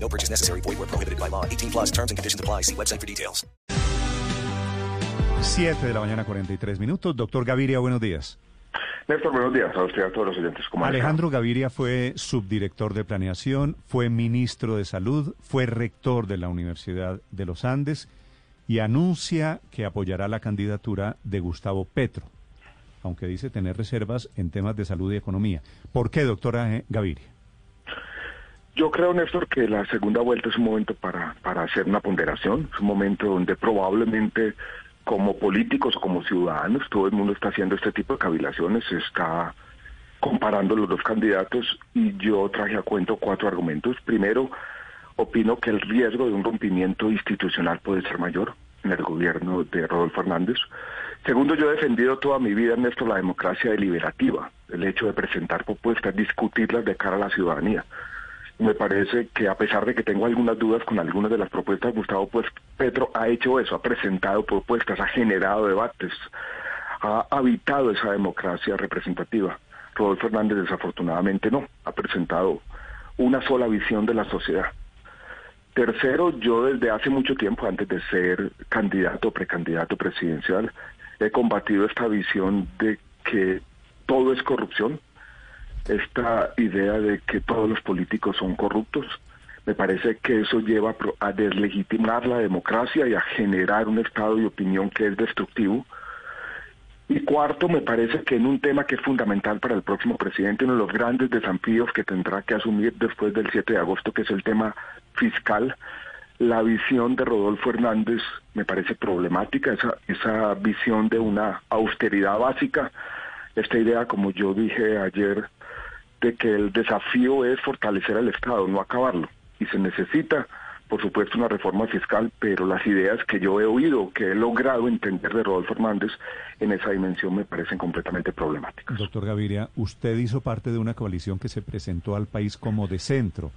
No purchase necessary. Void where prohibited by law. 18 plus terms and conditions apply. See website for details. 7 de la mañana, 43 minutos. Doctor Gaviria, buenos días. Néstor, buenos días a usted y a todos los oyentes. ¿Cómo han Alejandro Gaviria fue subdirector de planeación, fue ministro de salud, fue rector de la Universidad de los Andes y anuncia que apoyará la candidatura de Gustavo Petro, aunque dice tener reservas en temas de salud y economía. ¿Por qué, doctora Gaviria? Yo creo, Néstor, que la segunda vuelta es un momento para, para hacer una ponderación, es un momento donde probablemente como políticos como ciudadanos, todo el mundo está haciendo este tipo de cavilaciones, está comparando los dos candidatos y yo traje a cuento cuatro argumentos. Primero, opino que el riesgo de un rompimiento institucional puede ser mayor en el gobierno de Rodolfo Hernández. Segundo, yo he defendido toda mi vida, Néstor, la democracia deliberativa, el hecho de presentar propuestas, discutirlas de cara a la ciudadanía me parece que a pesar de que tengo algunas dudas con algunas de las propuestas, Gustavo pues Petro ha hecho eso, ha presentado propuestas, ha generado debates, ha habitado esa democracia representativa. Rodolfo Hernández desafortunadamente no, ha presentado una sola visión de la sociedad. Tercero, yo desde hace mucho tiempo, antes de ser candidato precandidato presidencial, he combatido esta visión de que todo es corrupción, esta idea de que todos los políticos son corruptos. Me parece que eso lleva a deslegitimar la democracia y a generar un estado de opinión que es destructivo. Y cuarto, me parece que en un tema que es fundamental para el próximo presidente, uno de los grandes desafíos que tendrá que asumir después del 7 de agosto, que es el tema fiscal, la visión de Rodolfo Hernández me parece problemática, esa, esa visión de una austeridad básica, esta idea, como yo dije ayer, de que el desafío es fortalecer al Estado, no acabarlo. Y se necesita, por supuesto, una reforma fiscal, pero las ideas que yo he oído, que he logrado entender de Rodolfo Hernández en esa dimensión me parecen completamente problemáticas. Doctor Gaviria, usted hizo parte de una coalición que se presentó al país como de centro.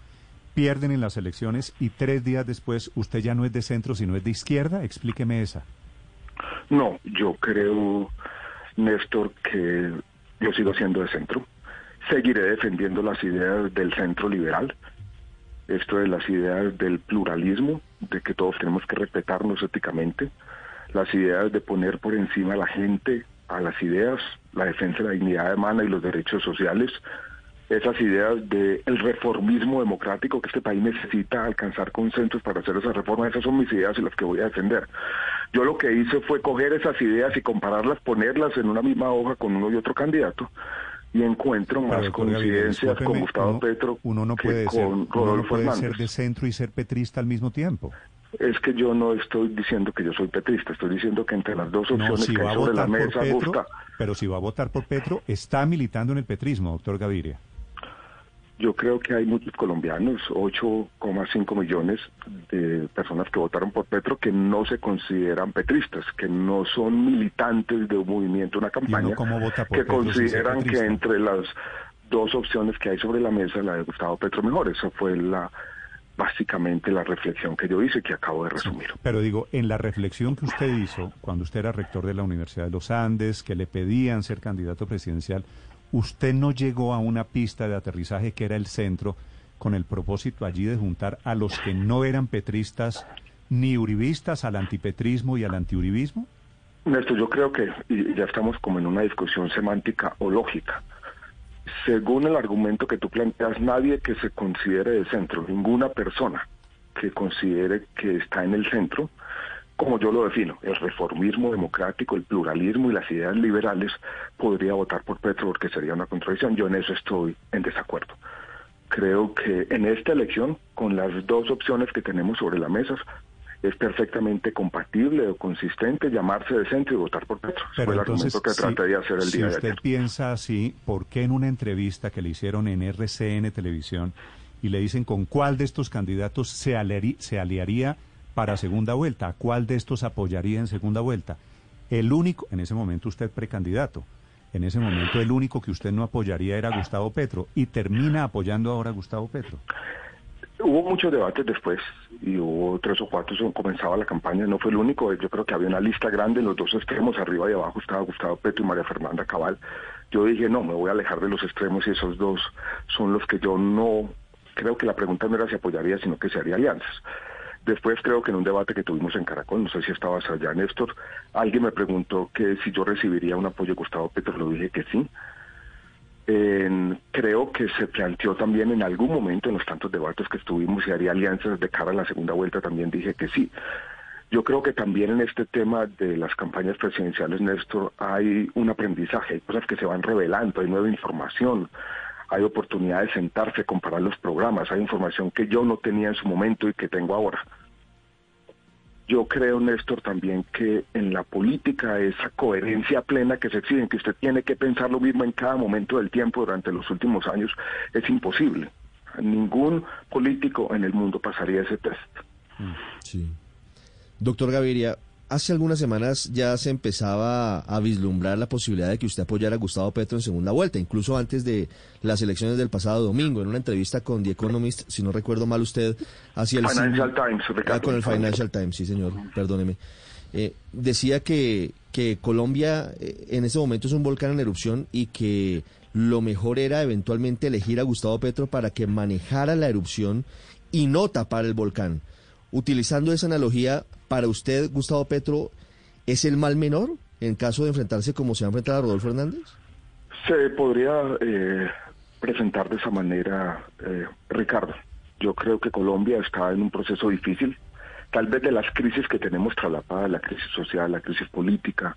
Pierden en las elecciones y tres días después usted ya no es de centro, sino es de izquierda. Explíqueme esa. No, yo creo, Néstor, que yo sigo siendo de centro seguiré defendiendo las ideas del centro liberal, esto de las ideas del pluralismo, de que todos tenemos que respetarnos éticamente, las ideas de poner por encima a la gente, a las ideas, la defensa de la dignidad humana y los derechos sociales, esas ideas del reformismo democrático que este país necesita alcanzar consensos para hacer esas reformas, esas son mis ideas y las que voy a defender. Yo lo que hice fue coger esas ideas y compararlas, ponerlas en una misma hoja con uno y otro candidato y encuentro más coincidencias con Gustavo Petro uno no puede que con Rodolfo no puede ser de centro y ser petrista al mismo tiempo. Es que yo no estoy diciendo que yo soy petrista, estoy diciendo que entre las dos opciones que hay sobre la mesa Petro, Pero si va a votar por Petro, está militando en el petrismo, doctor Gaviria. Yo creo que hay muchos colombianos, 8,5 millones de personas que votaron por Petro que no se consideran petristas, que no son militantes de un movimiento, una campaña, que consideran que entre las dos opciones que hay sobre la mesa, la de Gustavo Petro mejor. Esa fue la básicamente la reflexión que yo hice, que acabo de resumir. pero digo, en la reflexión que usted hizo cuando usted era rector de la Universidad de los Andes, que le pedían ser candidato presidencial, usted no llegó a una pista de aterrizaje que era el centro con el propósito allí de juntar a los que no eran petristas ni uribistas al antipetrismo y al antiuribismo? Néstor, yo creo que ya estamos como en una discusión semántica o lógica. Según el argumento que tú planteas, nadie que se considere de centro, ninguna persona que considere que está en el centro, como yo lo defino, el reformismo democrático, el pluralismo y las ideas liberales, podría votar por Petro porque sería una contradicción. Yo en eso estoy en desacuerdo. Creo que en esta elección, con las dos opciones que tenemos sobre la mesa, es perfectamente compatible o consistente llamarse de centro y votar por Petro. Pero el entonces, argumento que traté de hacer el si día de usted ayer. piensa así, ¿por qué en una entrevista que le hicieron en RCN Televisión y le dicen con cuál de estos candidatos se, aliarí- se aliaría para segunda vuelta. ¿A cuál de estos apoyaría en segunda vuelta? El único, en ese momento usted precandidato, en ese momento el único que usted no apoyaría era Gustavo Petro y termina apoyando ahora a Gustavo Petro. Hubo muchos debates después y hubo tres o cuatro, comenzaba la campaña, no fue el único, yo creo que había una lista grande en los dos extremos, arriba y abajo estaba Gustavo Petro y María Fernanda Cabal. Yo dije, no, me voy a alejar de los extremos y esos dos son los que yo no, creo que la pregunta no era si apoyaría, sino que se haría alianzas. Después creo que en un debate que tuvimos en Caracol, no sé si estabas allá, Néstor, alguien me preguntó que si yo recibiría un apoyo Gustavo Petro, lo dije que sí. creo que se planteó también en algún momento en los tantos debates que estuvimos si haría alianzas de cara a la segunda vuelta, también dije que sí. Yo creo que también en este tema de las campañas presidenciales, Néstor, hay un aprendizaje, hay cosas que se van revelando, hay nueva información, hay oportunidad de sentarse, comparar los programas, hay información que yo no tenía en su momento y que tengo ahora. Yo creo, Néstor, también que en la política esa coherencia plena que se exige, que usted tiene que pensar lo mismo en cada momento del tiempo durante los últimos años, es imposible. Ningún político en el mundo pasaría ese test. Sí. Doctor Gaviria, hace algunas semanas ya se empezaba a vislumbrar la posibilidad de que usted apoyara a Gustavo Petro en segunda vuelta, incluso antes de las elecciones del pasado domingo, en una entrevista con The Economist, si no recuerdo mal usted, hacia el... Financial Times, ah, con el Financial Times, sí señor, perdóneme. Eh, decía que, que Colombia eh, en ese momento es un volcán en erupción y que lo mejor era eventualmente elegir a Gustavo Petro para que manejara la erupción y no tapar el volcán. Utilizando esa analogía, para usted, Gustavo Petro, ¿es el mal menor en caso de enfrentarse como se va a enfrentar a Rodolfo Hernández? Se podría eh, presentar de esa manera, eh, Ricardo. Yo creo que Colombia está en un proceso difícil, tal vez de las crisis que tenemos traslapadas, la crisis social, la crisis política,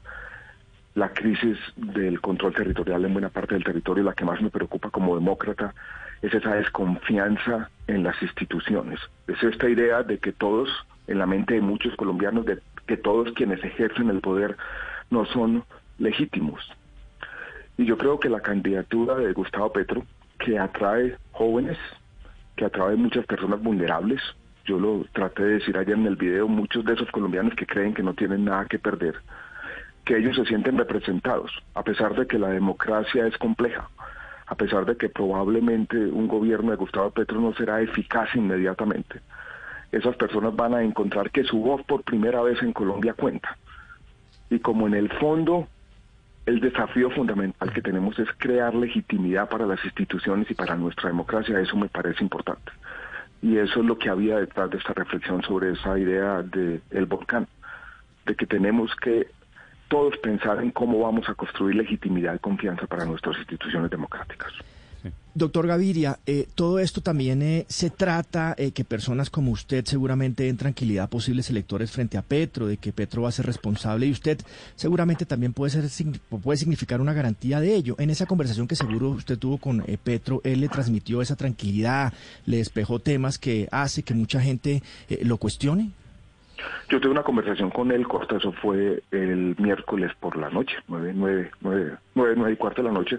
la crisis del control territorial en buena parte del territorio, la que más me preocupa como demócrata, es esa desconfianza en las instituciones. Es esta idea de que todos en la mente de muchos colombianos de que todos quienes ejercen el poder no son legítimos. Y yo creo que la candidatura de Gustavo Petro, que atrae jóvenes, que atrae muchas personas vulnerables, yo lo traté de decir ayer en el video, muchos de esos colombianos que creen que no tienen nada que perder, que ellos se sienten representados, a pesar de que la democracia es compleja, a pesar de que probablemente un gobierno de Gustavo Petro no será eficaz inmediatamente esas personas van a encontrar que su voz por primera vez en Colombia cuenta. Y como en el fondo el desafío fundamental que tenemos es crear legitimidad para las instituciones y para nuestra democracia, eso me parece importante. Y eso es lo que había detrás de esta reflexión sobre esa idea del el volcán, de que tenemos que todos pensar en cómo vamos a construir legitimidad y confianza para nuestras instituciones democráticas. Doctor Gaviria, eh, todo esto también eh, se trata eh, que personas como usted seguramente den tranquilidad a posibles electores frente a Petro, de que Petro va a ser responsable y usted seguramente también puede, ser, puede significar una garantía de ello. En esa conversación que seguro usted tuvo con Petro, él le transmitió esa tranquilidad, le despejó temas que hace que mucha gente lo cuestione. Yo tuve una conversación con él, corta, eso fue el miércoles por la noche, nueve, nueve, nueve, nueve, nueve y cuarto de la noche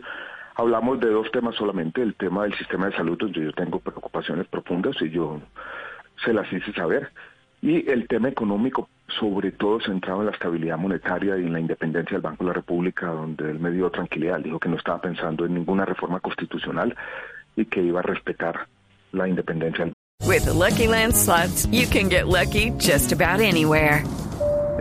hablamos de dos temas solamente, el tema del sistema de salud, donde yo tengo preocupaciones profundas y yo se las hice saber, y el tema económico, sobre todo centrado en la estabilidad monetaria y en la independencia del Banco de la República, donde él me dio tranquilidad, dijo que no estaba pensando en ninguna reforma constitucional y que iba a respetar la independencia.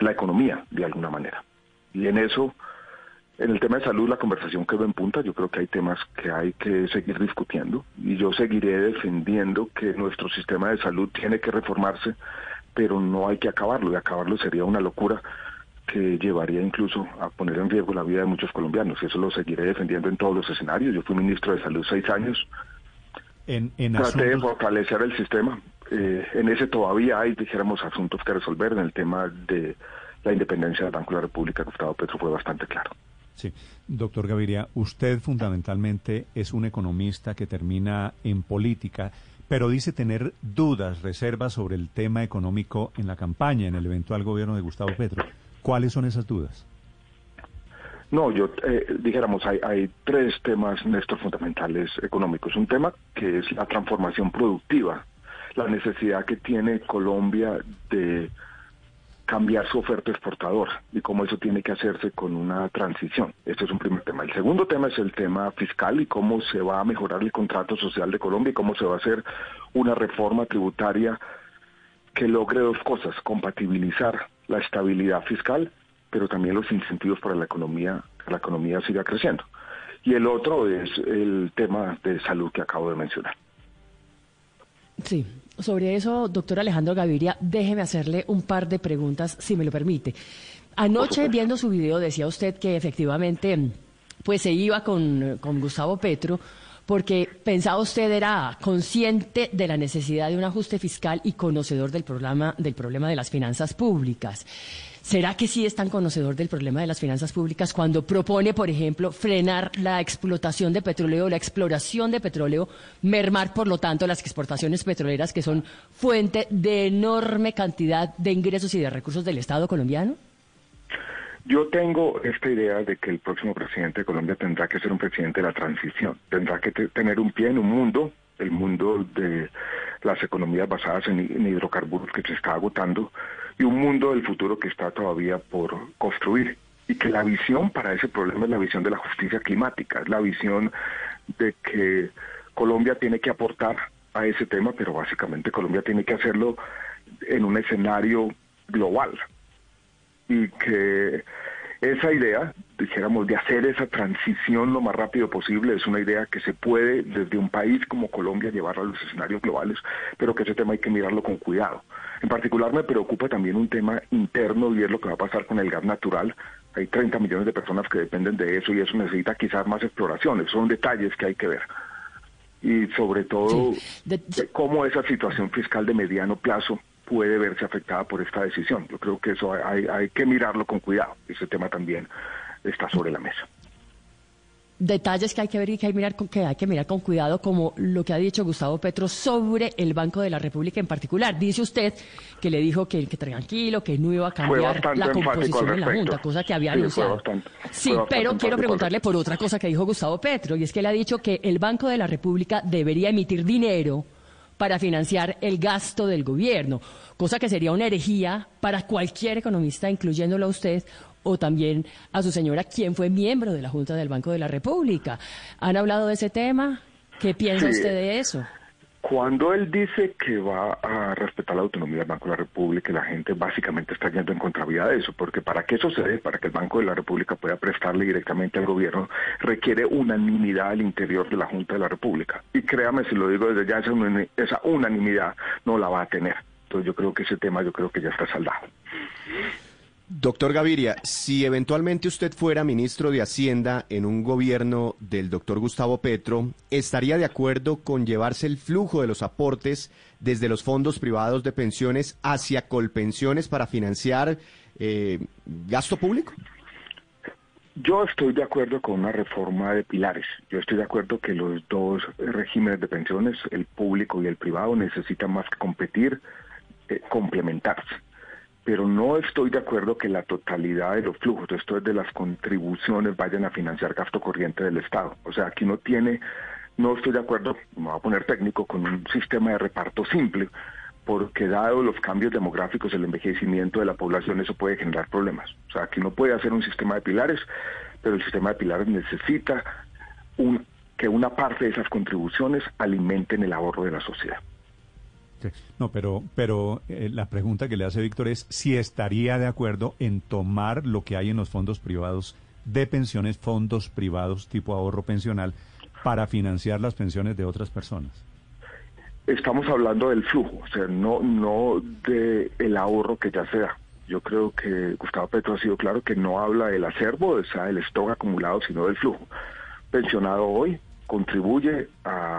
la economía, de alguna manera. Y en eso, en el tema de salud, la conversación quedó en punta. Yo creo que hay temas que hay que seguir discutiendo y yo seguiré defendiendo que nuestro sistema de salud tiene que reformarse, pero no hay que acabarlo. Y acabarlo sería una locura que llevaría incluso a poner en riesgo la vida de muchos colombianos. Y eso lo seguiré defendiendo en todos los escenarios. Yo fui ministro de Salud seis años. En, en Traté de fortalecer el sistema eh, en ese todavía hay, dijéramos, asuntos que resolver. En el tema de la independencia del Banco de la República, Gustavo Petro fue bastante claro. Sí, doctor Gaviria, usted fundamentalmente es un economista que termina en política, pero dice tener dudas, reservas sobre el tema económico en la campaña, en el eventual gobierno de Gustavo Petro. ¿Cuáles son esas dudas? No, yo eh, dijéramos, hay, hay tres temas, Néstor, fundamentales económicos. Un tema que es la transformación productiva, la necesidad que tiene Colombia de cambiar su oferta exportadora y cómo eso tiene que hacerse con una transición. Este es un primer tema. El segundo tema es el tema fiscal y cómo se va a mejorar el contrato social de Colombia y cómo se va a hacer una reforma tributaria que logre dos cosas, compatibilizar la estabilidad fiscal, pero también los incentivos para la economía, que la economía siga creciendo. Y el otro es el tema de salud que acabo de mencionar. Sí, sobre eso, doctor Alejandro Gaviria, déjeme hacerle un par de preguntas, si me lo permite. Anoche, viendo su video, decía usted que efectivamente pues se iba con, con Gustavo Petro porque pensaba usted era consciente de la necesidad de un ajuste fiscal y conocedor del problema, del problema de las finanzas públicas. ¿Será que sí es tan conocedor del problema de las finanzas públicas cuando propone, por ejemplo, frenar la explotación de petróleo, la exploración de petróleo, mermar, por lo tanto, las exportaciones petroleras que son fuente de enorme cantidad de ingresos y de recursos del Estado colombiano? Yo tengo esta idea de que el próximo presidente de Colombia tendrá que ser un presidente de la transición, tendrá que tener un pie en un mundo, el mundo de las economías basadas en, hidrocarburos que se está agotando, y un mundo del futuro que está todavía por construir. Y que la visión para ese problema es la visión de la justicia climática, es la visión de que Colombia tiene que aportar a ese tema, pero básicamente Colombia tiene que hacerlo en un escenario global. Y que esa idea, dijéramos, de hacer esa transición lo más rápido posible, es una idea que se puede desde un país como Colombia llevar a los escenarios globales, pero que ese tema hay que mirarlo con cuidado. En particular me preocupa también un tema interno y es lo que va a pasar con el gas natural. Hay 30 millones de personas que dependen de eso y eso necesita quizás más exploraciones. Son detalles que hay que ver. Y sobre todo, cómo esa situación fiscal de mediano plazo puede verse afectada por esta decisión. Yo creo que eso hay, hay que mirarlo con cuidado. Ese tema también está sobre la mesa detalles que hay que ver y que hay, mirar con, que hay que mirar con cuidado, como lo que ha dicho Gustavo Petro sobre el Banco de la República en particular. Dice usted que le dijo que, que tranquilo, que no iba a cambiar la composición de la Junta, cosa que había anunciado. sí, pero quiero preguntarle por otra cosa que dijo Gustavo Petro, y es que le ha dicho que el Banco de la República debería emitir dinero para financiar el gasto del gobierno, cosa que sería una herejía para cualquier economista, incluyéndolo a usted, o también a su señora, quien fue miembro de la Junta del Banco de la República. ¿Han hablado de ese tema? ¿Qué piensa usted de eso? Cuando él dice que va a respetar la autonomía del Banco de la República, la gente básicamente está yendo en contravía de eso, porque para que eso se dé, para que el Banco de la República pueda prestarle directamente al gobierno, requiere unanimidad al interior de la Junta de la República. Y créame, si lo digo desde ya, esa unanimidad no la va a tener. Entonces yo creo que ese tema yo creo que ya está saldado. Doctor Gaviria, si eventualmente usted fuera ministro de Hacienda en un gobierno del doctor Gustavo Petro, ¿estaría de acuerdo con llevarse el flujo de los aportes desde los fondos privados de pensiones hacia Colpensiones para financiar eh, gasto público? Yo estoy de acuerdo con una reforma de pilares. Yo estoy de acuerdo que los dos regímenes de pensiones, el público y el privado, necesitan más que competir, eh, complementarse pero no estoy de acuerdo que la totalidad de los flujos, esto es de las contribuciones, vayan a financiar gasto corriente del Estado. O sea, aquí no tiene, no estoy de acuerdo, me voy a poner técnico, con un sistema de reparto simple, porque dado los cambios demográficos, el envejecimiento de la población, eso puede generar problemas. O sea, aquí no puede hacer un sistema de pilares, pero el sistema de pilares necesita que una parte de esas contribuciones alimenten el ahorro de la sociedad. No, pero, pero eh, la pregunta que le hace Víctor es si estaría de acuerdo en tomar lo que hay en los fondos privados de pensiones, fondos privados tipo ahorro pensional, para financiar las pensiones de otras personas. Estamos hablando del flujo, o sea, no, no de el ahorro que ya se da. Yo creo que Gustavo Petro ha sido claro que no habla del acervo, o sea, del stock acumulado, sino del flujo. Pensionado hoy contribuye a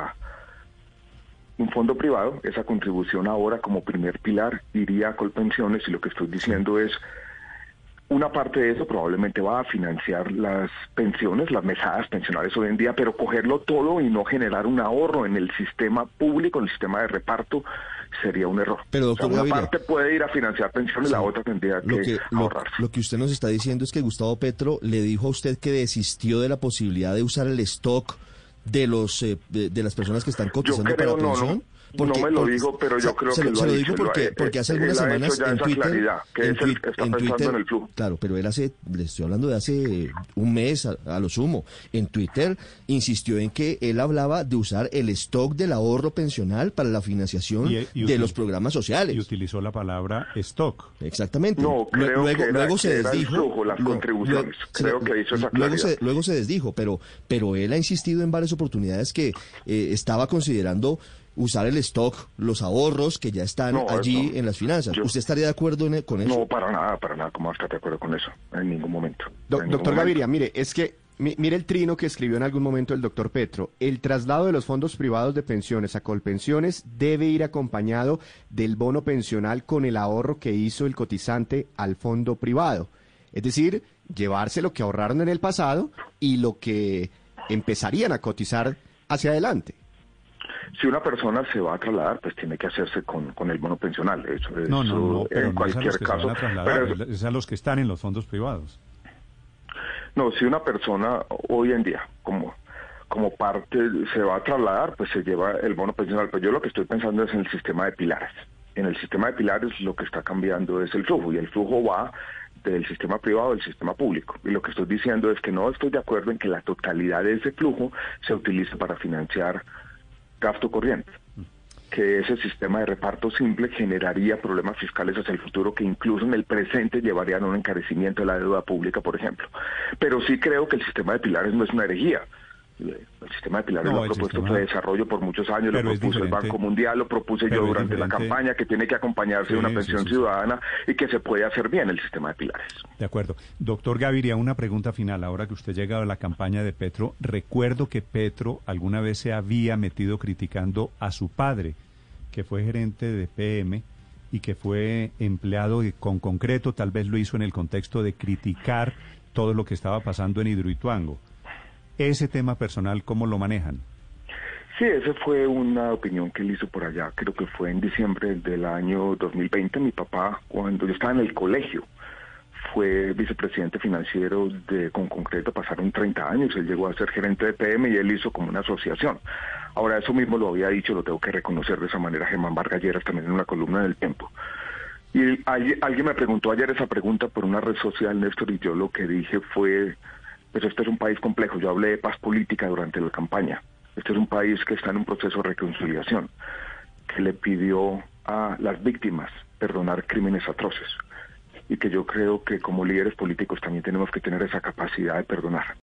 un fondo privado, esa contribución ahora como primer pilar iría a Colpensiones y lo que estoy diciendo es una parte de eso probablemente va a financiar las pensiones, las mesadas pensionales hoy en día, pero cogerlo todo y no generar un ahorro en el sistema público, en el sistema de reparto, sería un error. Pero, doctor una Gaviria, parte puede ir a financiar pensiones, Sí. la otra tendría Lo que, que, lo, ahorrarse. lo que usted nos está diciendo es que Gustavo Petro le dijo a usted que desistió de la posibilidad de usar el stock de los eh, de, de las personas que están cotizando creo, para pensión. no. No me lo digo, pero yo creo se que lo, se lo digo porque, eh, porque hace él algunas semanas en Twitter, claridad, que en, es el- tuit- está en pensando Twitter, en el flujo. claro, pero él hace, le estoy hablando de hace un mes a, a lo sumo, en Twitter insistió en que él hablaba de usar el stock del ahorro pensional para la financiación Y- y de los programas sociales. Y utilizó la palabra stock. Exactamente. No, creo luego, que era- luego se desdijo. flujo, las lo- contribuciones. Creo que hizo esa luego se, luego se desdijo, pero, pero él ha insistido en varias oportunidades que eh, estaba considerando usar el stock, los ahorros que ya están No, allí no. en las finanzas. Yo- ¿Usted estaría de acuerdo en- con eso? No, para nada, para nada. ¿Cómo va a estar de acuerdo con eso? En ningún momento. Do- En ningún doctor momento. Gaviria, mire, es que mi- mire el trino que escribió en algún momento el doctor Petro. El traslado de los fondos privados de pensiones a Colpensiones debe ir acompañado del bono pensional con el ahorro que hizo el cotizante al fondo privado. Es decir, llevarse lo que ahorraron en el pasado y lo que empezarían a cotizar hacia adelante. Si una persona se va a trasladar, pues tiene que hacerse con, con el bono pensional. Eso, No, eso no, pero en no es a cualquier los que se caso. van a trasladar, Pero- es a los que están en los fondos privados. No, si una persona hoy en día, como, como parte, se va a trasladar, pues se lleva el bono pensional. Pero yo lo que estoy pensando es en el sistema de pilares. En el sistema de pilares lo que está cambiando es el flujo, y el flujo va del sistema privado al sistema público. Y lo que estoy diciendo es que no estoy de acuerdo en que la totalidad de ese flujo se utilice para financiar gasto corriente que ese sistema de reparto simple generaría problemas fiscales hacia el futuro que incluso en el presente llevarían a un encarecimiento de la deuda pública, por ejemplo. Pero sí creo que el sistema de pilares no es una herejía. El sistema de pilares No, lo ha propuesto sistema- fue desarrollo por muchos años, Pero lo propuso el. Banco Mundial, lo propuse yo durante la campaña, que tiene que acompañarse de una pensión sí, sí. ciudadana y que se puede hacer bien el sistema de pilares. De acuerdo. Doctor Gaviria, una pregunta final. Ahora que usted llega a la campaña de Petro, recuerdo que Petro alguna vez se había metido criticando a su padre, que fue gerente de PM y que fue empleado y con concreto, tal vez lo hizo en el contexto de criticar todo lo que estaba pasando en Hidroituango. Ese tema personal, ¿cómo lo manejan? Sí, esa fue una opinión que él hizo por allá, creo que fue en diciembre del año 2020. Mi papá, cuando yo estaba en el colegio, fue vicepresidente financiero de Con Concreto, pasaron 30 años, él llegó a ser gerente de PM y él hizo como una asociación. Ahora, eso mismo lo había dicho, lo tengo que reconocer de esa manera, Germán Vargas Lleras, también en una columna del Tiempo. Y alguien me preguntó ayer esa pregunta por una red social, Néstor, y yo lo que dije fue, pues este es un país complejo, yo hablé de paz política durante la campaña, este es un país que está en un proceso de reconciliación, que le pidió a las víctimas perdonar crímenes atroces y que yo creo que como líderes políticos también tenemos que tener esa capacidad de perdonar.